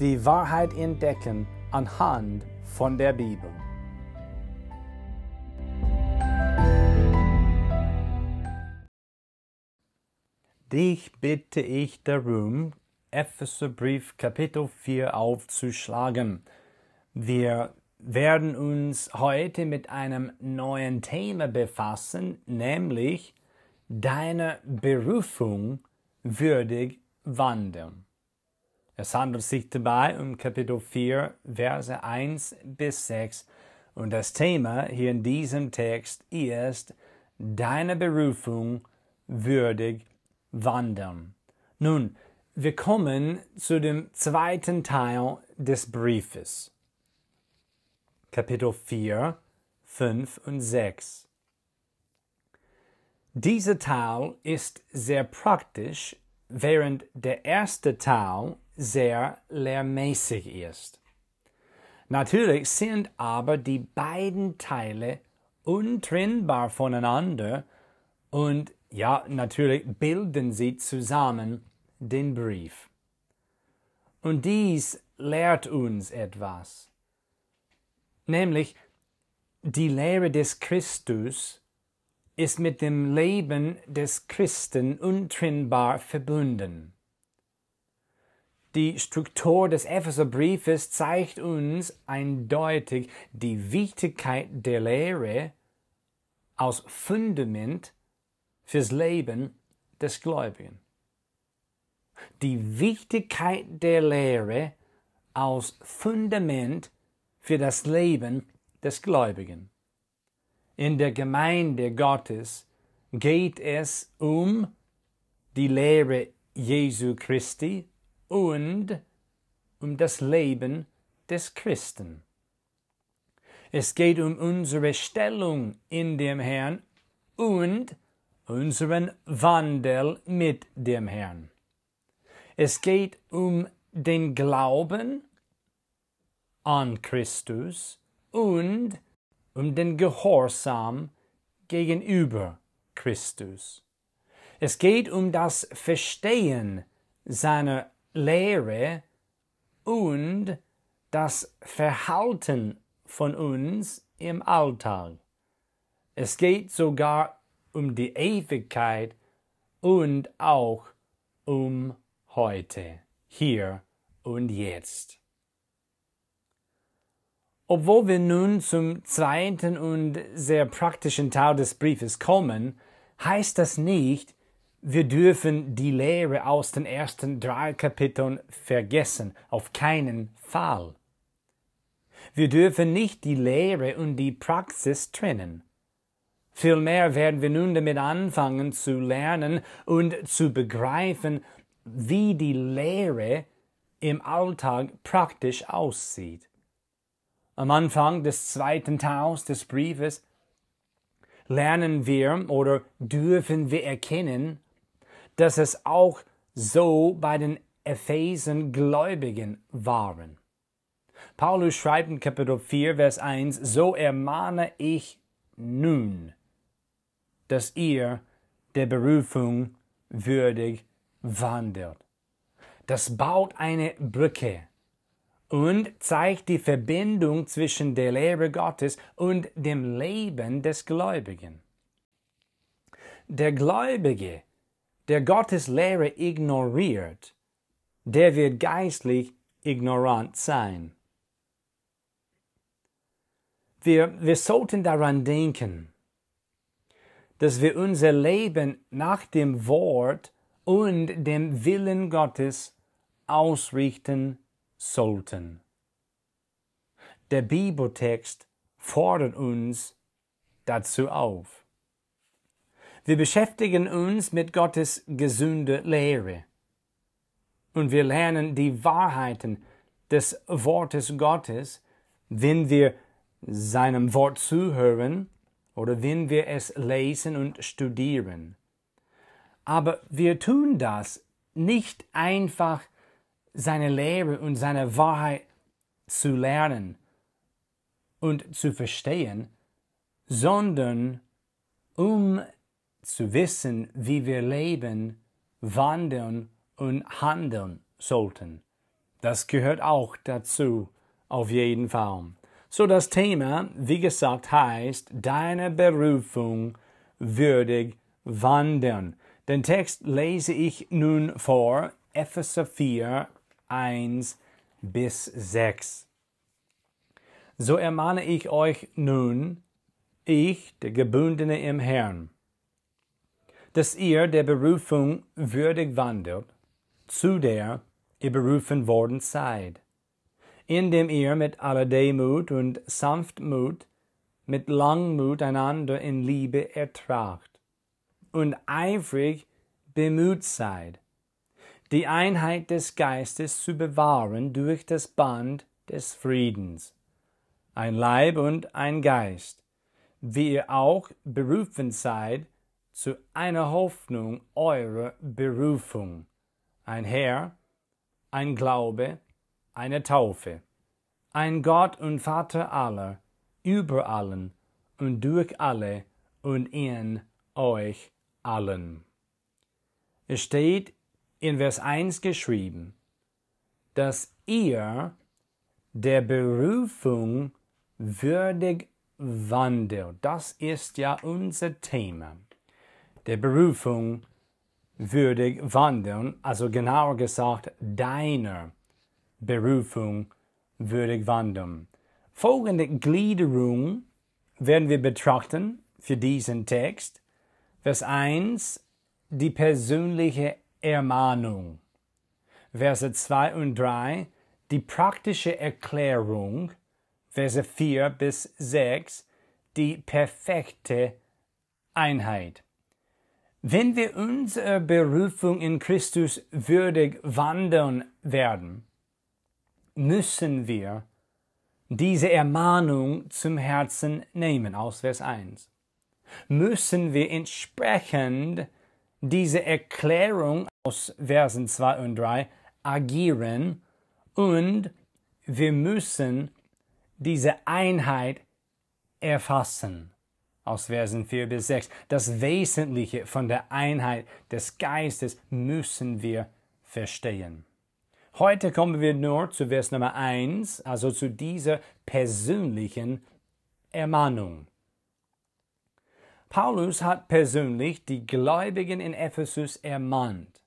die Wahrheit entdecken anhand von der Bibel. Dich bitte ich darum, Epheserbrief Kapitel 4 aufzuschlagen. Wir werden uns heute mit einem neuen Thema befassen, nämlich deine Berufung würdig wandeln. Es handelt sich dabei um Kapitel 4, Verse 1 bis 6 und das Thema hier in diesem Text ist deine Berufung würdig wandeln. Nun, wir kommen zu dem zweiten Teil des Briefes. Kapitel 4, 5 und 6. Dieser Teil ist sehr praktisch, während der erste Teil sehr lehrmäßig ist. Natürlich sind aber die beiden Teile untrennbar voneinander und ja, natürlich bilden sie zusammen den Brief. Und dies lehrt uns etwas, nämlich die Lehre des Christus ist mit dem Leben des Christen untrennbar verbunden. Die Struktur des Epheserbriefes zeigt uns eindeutig die Wichtigkeit der Lehre als Fundament fürs Leben des Gläubigen. Die Wichtigkeit der Lehre als Fundament für das Leben des Gläubigen. In der Gemeinde Gottes geht es um die Lehre Jesu Christi und um das Leben des Christen. Es geht um unsere Stellung in dem Herrn und unseren Wandel mit dem Herrn. Es geht um den Glauben an Christus und um den Gehorsam gegenüber Christus. Es geht um das Verstehen seiner Lehre und das Verhalten von uns im Alltag. Es geht sogar um die Ewigkeit und auch um heute, hier und jetzt. Obwohl wir nun zum zweiten und sehr praktischen Teil des Briefes kommen, heißt das nicht, wir dürfen die Lehre aus den ersten drei Kapiteln vergessen, auf keinen Fall. Wir dürfen nicht die Lehre und die Praxis trennen. Vielmehr werden wir nun damit anfangen zu lernen und zu begreifen, wie die Lehre im Alltag praktisch aussieht. Am Anfang des zweiten Teils des Briefes lernen wir oder dürfen wir erkennen, dass es auch so bei den Ephesen Gläubigen waren. Paulus schreibt in Kapitel 4, Vers 1, so ermahne ich nun, dass ihr der Berufung würdig wandelt. Das baut eine Brücke und zeigt die Verbindung zwischen der Lehre Gottes und dem Leben des Gläubigen. Der Gläubige der Gottes Lehre ignoriert, der wird geistlich ignorant sein. Wir, wir sollten daran denken, dass wir unser Leben nach dem Wort und dem Willen Gottes ausrichten sollten. Der Bibeltext fordert uns dazu auf. Wir beschäftigen uns mit Gottes gesunde Lehre. Und wir lernen die Wahrheiten, des Wortes Gottes, wenn wir seinem Wort zuhören oder wenn wir es lesen und studieren. Aber wir tun das nicht einfach seine Lehre und seine Wahrheit zu lernen und zu verstehen, sondern um zu wissen, wie wir leben, wandeln und handeln sollten. Das gehört auch dazu, auf jeden Fall. So das Thema, wie gesagt, heißt deine Berufung würdig wandeln. Den Text lese ich nun vor, Epheser 4, 1 bis 6. So ermahne ich euch nun, ich, der Gebundene im Herrn, dass ihr der Berufung würdig wandelt, zu der ihr berufen worden seid, indem ihr mit aller Demut und Sanftmut, mit Langmut einander in Liebe ertragt und eifrig bemüht seid, die Einheit des Geistes zu bewahren durch das Band des Friedens. Ein Leib und ein Geist, wie ihr auch berufen seid zu einer Hoffnung eurer Berufung. Ein Herr, ein Glaube, eine Taufe, ein Gott und Vater aller, über allen und durch alle und in euch allen. Es steht in Vers 1 geschrieben, dass ihr der Berufung würdig wandelt. Das ist ja unser Thema. Der Berufung würdig wandeln, also genauer gesagt, deiner Berufung würdig wandeln. Folgende Gliederung werden wir betrachten für diesen Text. Vers 1, die persönliche Ermahnung. Verse 2 und 3, die praktische Erklärung. Verse 4 bis 6, die perfekte Einheit. Wenn wir unserer Berufung in Christus würdig wandeln werden, müssen wir diese Ermahnung zum Herzen nehmen, aus Vers 1 müssen wir entsprechend diese Erklärung aus Versen 2 und 3 agieren und wir müssen diese Einheit erfassen. Aus Versen 4 bis 6. Das Wesentliche von der Einheit des Geistes müssen wir verstehen. Heute kommen wir nur zu Vers Nummer 1, also zu dieser persönlichen Ermahnung. Paulus hat persönlich die Gläubigen in Ephesus ermahnt.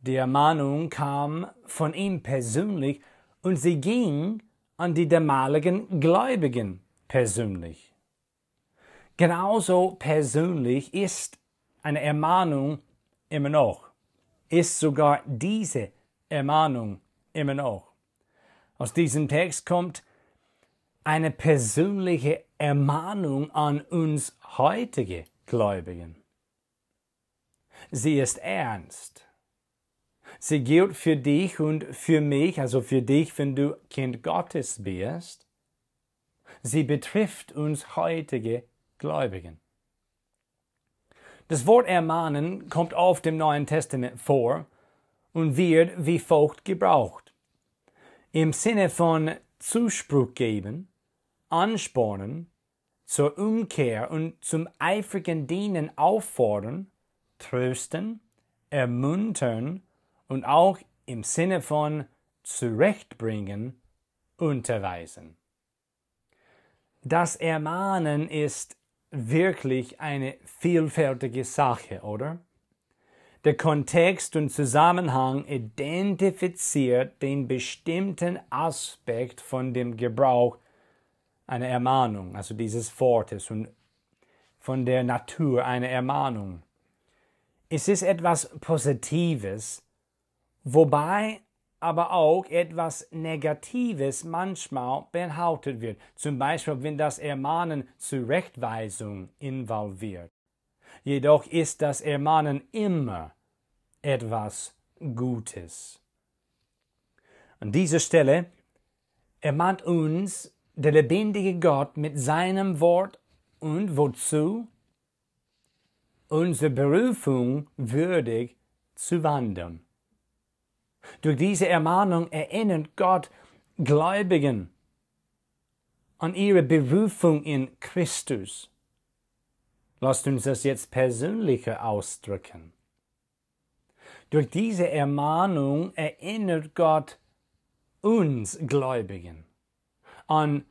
Die Ermahnung kam von ihm persönlich und sie ging an die damaligen Gläubigen persönlich. Genauso persönlich ist eine Ermahnung immer noch, ist sogar diese Ermahnung immer noch. Aus diesem Text kommt eine persönliche Ermahnung an uns heutige Gläubigen. Sie ist ernst. Sie gilt für dich und für mich, also für dich, wenn du Kind Gottes bist. Sie betrifft uns heutige Gläubigen. Das Wort ermahnen kommt auf dem Neuen Testament vor und wird wie folgt gebraucht. Im Sinne von Zuspruch geben, anspornen, zur Umkehr und zum eifrigen Dienen auffordern, trösten, ermuntern und auch im Sinne von zurechtbringen, unterweisen. Das Ermahnen ist wirklich eine vielfältige Sache, oder? Der Kontext und Zusammenhang identifiziert den bestimmten Aspekt von dem Gebrauch eine Ermahnung, also dieses Wortes und von der Natur eine Ermahnung. Es ist etwas Positives, wobei aber auch etwas Negatives manchmal behauptet wird. Zum Beispiel, wenn das Ermahnen Zurechtweisung involviert. Jedoch ist das Ermahnen immer etwas Gutes. An dieser Stelle ermahnt uns der lebendige Gott mit seinem Wort und wozu? Unsere Berufung würdig zu wandeln. Durch diese Ermahnung erinnert Gott Gläubigen an ihre Berufung in Christus. Lasst uns das jetzt persönlicher ausdrücken. Durch diese Ermahnung erinnert Gott uns Gläubigen an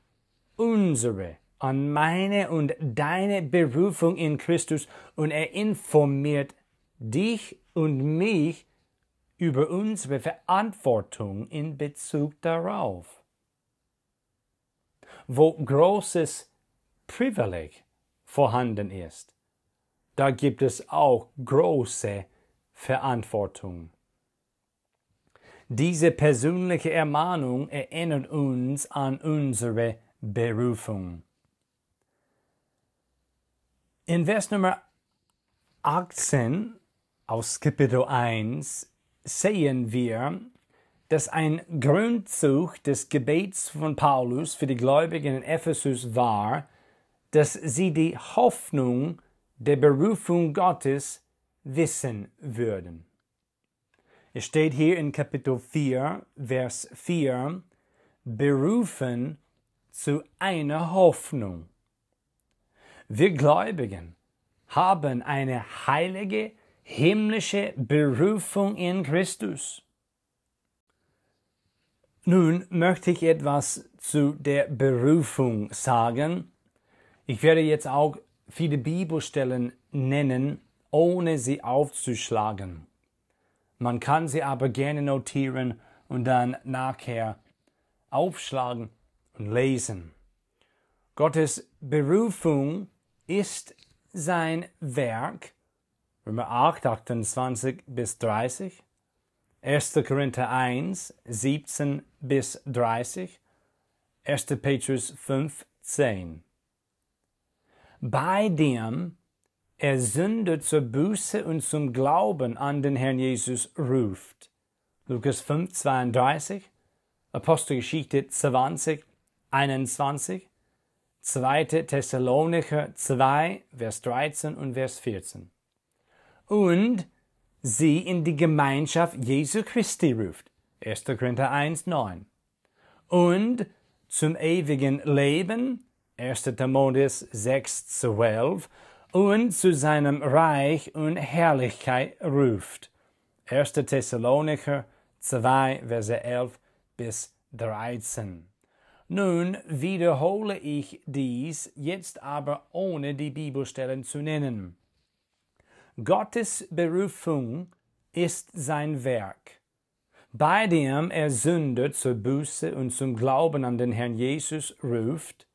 unsere, an meine und deine Berufung in Christus und er informiert dich und mich über unsere Verantwortung in Bezug darauf. Wo großes Privileg vorhanden ist, da gibt es auch große Verantwortung. Diese persönliche Ermahnung erinnert uns an unsere Berufung. In Vers Nummer 18 aus Kapitel 1 sehen wir, dass ein Grundzug des Gebets von Paulus für die Gläubigen in Ephesus war, dass sie die Hoffnung der Berufung Gottes wissen würden. Es steht hier in Kapitel 4, Vers 4, berufen zu einer Hoffnung. Wir Gläubigen haben eine heilige, himmlische Berufung in Christus. Nun möchte ich etwas zu der Berufung sagen. Ich werde jetzt auch viele Bibelstellen nennen, ohne sie aufzuschlagen. Man kann sie aber gerne notieren und dann nachher aufschlagen und lesen. Gottes Berufung ist sein Werk, Römer 8, 28 bis 30, 1. Korinther 1, 17 bis 30, 1. Petrus 5, 10. Bei dem er Sünder zur Buße und zum Glauben an den Herrn Jesus ruft. Lukas 5, 32, Apostelgeschichte 20, 21, 2. Thessalonicher 2, Vers 13 und Vers 14. Und sie in die Gemeinschaft Jesu Christi ruft. 1. Korinther 1, 9. Und zum ewigen Leben. 1. Timotheus 6, 12 und zu seinem Reich und Herrlichkeit ruft. 1. Thessalonicher 2, Verse 11 bis 13. Nun wiederhole ich dies jetzt aber ohne die Bibelstellen zu nennen. Gottes Berufung ist sein Werk, bei dem er Sünder zur Buße und zum Glauben an den Herrn Jesus ruft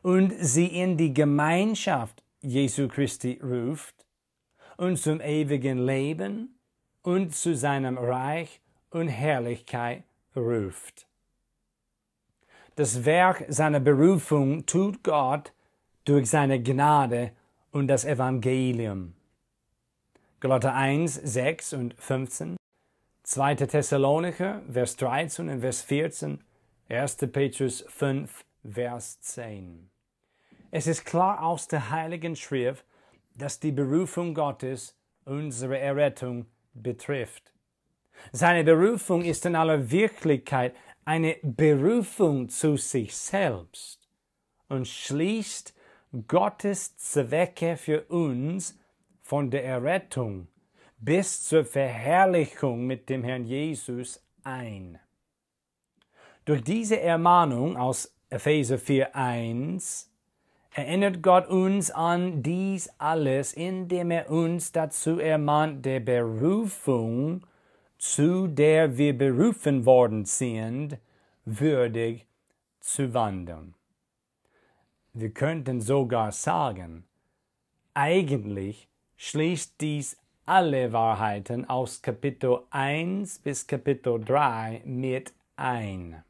und sie in die Gemeinschaft Jesu Christi ruft und zum ewigen Leben und zu seinem Reich und Herrlichkeit ruft. Das Werk seiner Berufung tut Gott durch seine Gnade und das Evangelium. Galater 1, 6 und 15, 2. Thessalonicher, Vers 13 und Vers 14, 1. Petrus 5, Vers 10. Es ist klar aus der Heiligen Schrift, dass die Berufung Gottes unsere Errettung betrifft. Seine Berufung ist in aller Wirklichkeit eine Berufung zu sich selbst und schließt Gottes Zwecke für uns von der Errettung bis zur Verherrlichung mit dem Herrn Jesus ein. Durch diese Ermahnung aus Epheser 4.1 erinnert Gott uns an dies alles, indem er uns dazu ermahnt, der Berufung, zu der wir berufen worden sind, würdig zu wandeln. Wir könnten sogar sagen, eigentlich schließt dies alle Wahrheiten aus Kapitel 1 bis Kapitel 3 mit ein.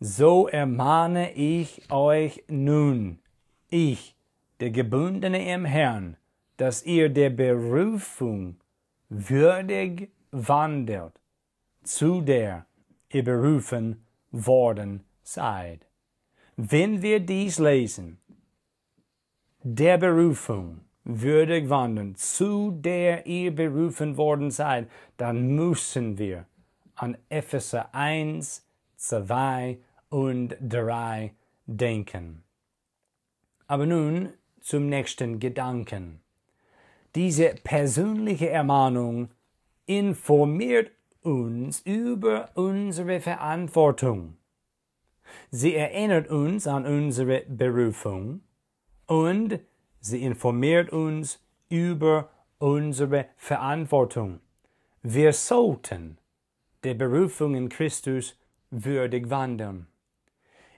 So ermahne ich euch nun, ich, der Gebundene im Herrn, dass ihr der Berufung würdig wandelt, zu der ihr berufen worden seid. Wenn wir dies lesen, der Berufung würdig wandeln, zu der ihr berufen worden seid, dann müssen wir an Epheser 1, 2 und 3 denken. Aber nun zum nächsten Gedanken. Diese persönliche Ermahnung informiert uns über unsere Verantwortung. Sie erinnert uns an unsere Berufung und sie informiert uns über unsere Verantwortung. Wir sollten der Berufung in Christus würdig wandeln.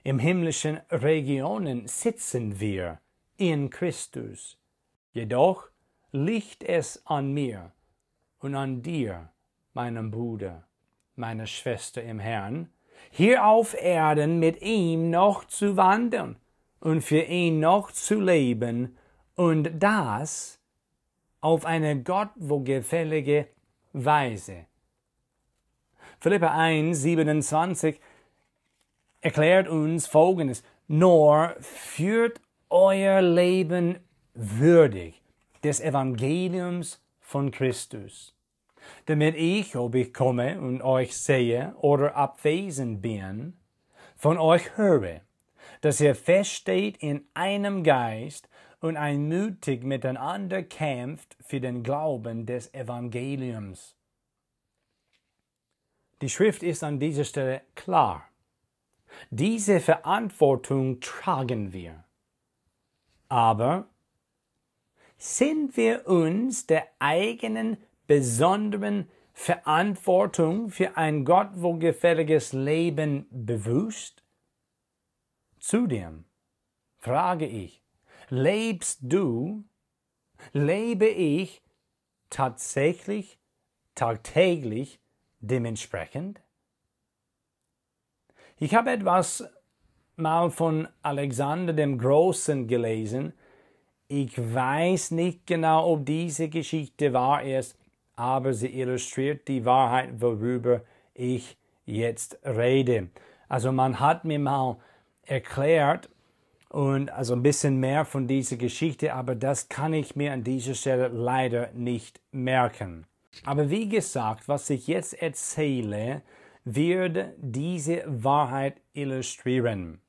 Im himmlischen Regionen sitzen wir in Christus. Jedoch liegt es an mir und an dir, meinem Bruder, meiner Schwester im Herrn, hier auf Erden mit ihm noch zu wandeln und für ihn noch zu leben und das auf eine Gott wohlgefällige Weise. Philippa 1, 27 erklärt uns Folgendes. Nur führt euer Leben würdig des Evangeliums von Christus, damit ich, ob ich komme und euch sehe oder abwesend bin, von euch höre, dass ihr feststeht in einem Geist und einmütig miteinander kämpft für den Glauben des Evangeliums. Die Schrift ist an dieser Stelle klar. Diese Verantwortung tragen wir. Aber sind wir uns der eigenen besonderen Verantwortung für ein Gott wohlgefälliges Leben bewusst? Zudem frage ich, lebst du, lebe ich tatsächlich, tagtäglich dementsprechend? Ich habe etwas mal von Alexander dem Großen gelesen. Ich weiß nicht genau, ob diese Geschichte wahr ist, aber sie illustriert die Wahrheit, worüber ich jetzt rede. Also man hat mir mal erklärt und also ein bisschen mehr von dieser Geschichte, aber das kann ich mir an dieser Stelle leider nicht merken. Aber wie gesagt, was ich jetzt erzähle, wird diese Wahrheit illustrieren.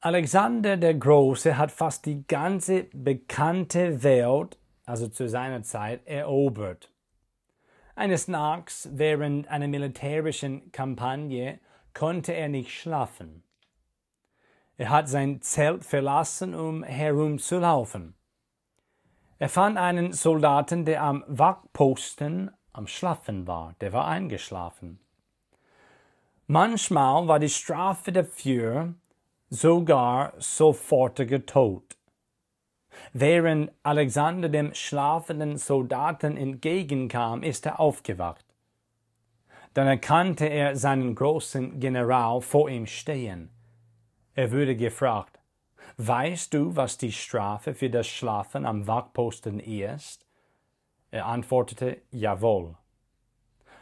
Alexander der Große hat fast die ganze bekannte Welt, also zu seiner Zeit, erobert. Eines Nachts während einer militärischen Kampagne konnte er nicht schlafen. Er hat sein Zelt verlassen, um herumzulaufen. Er fand einen Soldaten, der am Wachposten am Schlafen war, der war eingeschlafen. Manchmal war die Strafe dafür sogar sofortiger Tod. Während Alexander dem schlafenden Soldaten entgegenkam, ist er aufgewacht. Dann erkannte er seinen großen General vor ihm stehen. Er wurde gefragt, Weißt du, was die Strafe für das Schlafen am Wachposten ist? Er antwortete, Jawohl.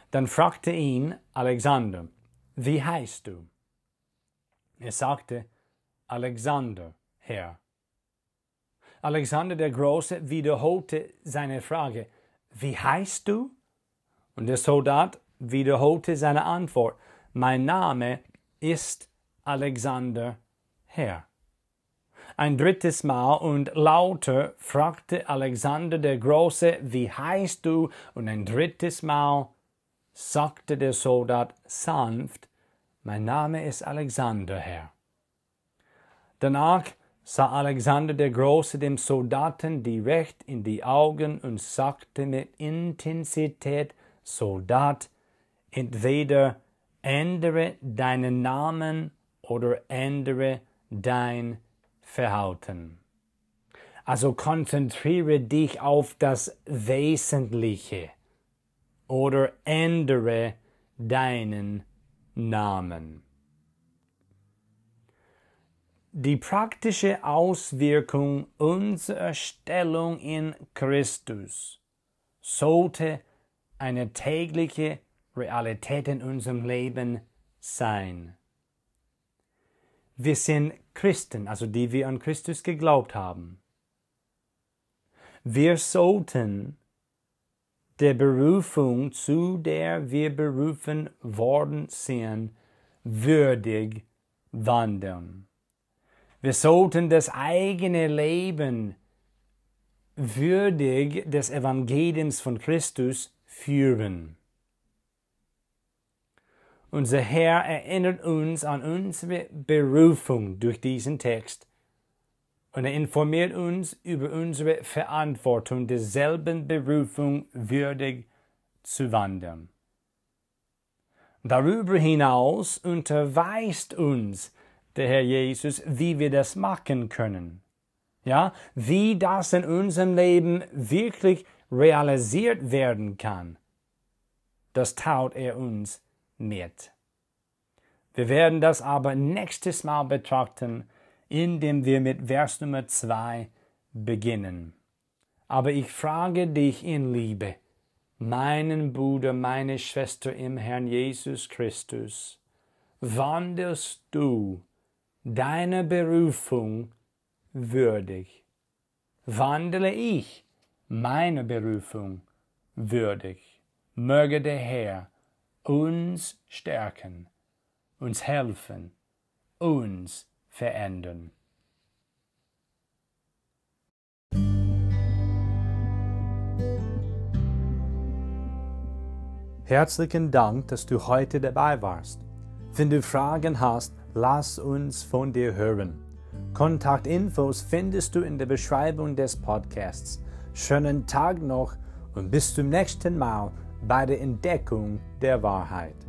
Dann fragte ihn Alexander, wie heißt du? Er sagte, Alexander, Herr. Alexander der Große wiederholte seine Frage, wie heißt du? Und der Soldat wiederholte seine Antwort, mein Name ist Alexander, Herr. Ein drittes Mal und lauter fragte Alexander der Große, wie heißt du? Und ein drittes Mal sagte der Soldat sanft, mein Name ist Alexander, Herr. Danach sah Alexander der Große dem Soldaten direkt in die Augen und sagte mit Intensität, Soldat, entweder ändere deinen Namen oder ändere dein verhalten. Also konzentriere dich auf das Wesentliche oder ändere deinen Namen. Die praktische Auswirkung unserer Stellung in Christus sollte eine tägliche Realität in unserem Leben sein. Wir sind Christen, also die wir an Christus geglaubt haben. Wir sollten der Berufung, zu der wir berufen worden sind, würdig wandeln. Wir sollten das eigene Leben würdig des Evangeliums von Christus führen. Unser Herr erinnert uns an unsere Berufung durch diesen Text und er informiert uns über unsere Verantwortung, derselben Berufung würdig zu wandeln. Darüber hinaus unterweist uns der Herr Jesus, wie wir das machen können. Ja, wie das in unserem Leben wirklich realisiert werden kann. Das taut er uns mit. Wir werden das aber nächstes Mal betrachten, indem wir mit Vers Nummer 2 beginnen. Aber ich frage dich in Liebe, meinen Bruder, meine Schwester im Herrn Jesus Christus, wandelst du deiner Berufung würdig? Wandele ich meiner Berufung würdig? Möge der Herr uns stärken, uns helfen, uns verändern. Herzlichen Dank, dass du heute dabei warst. Wenn du Fragen hast, lass uns von dir hören. Kontaktinfos findest du in der Beschreibung des Podcasts. Schönen Tag noch und bis zum nächsten Mal bei der Entdeckung der Wahrheit.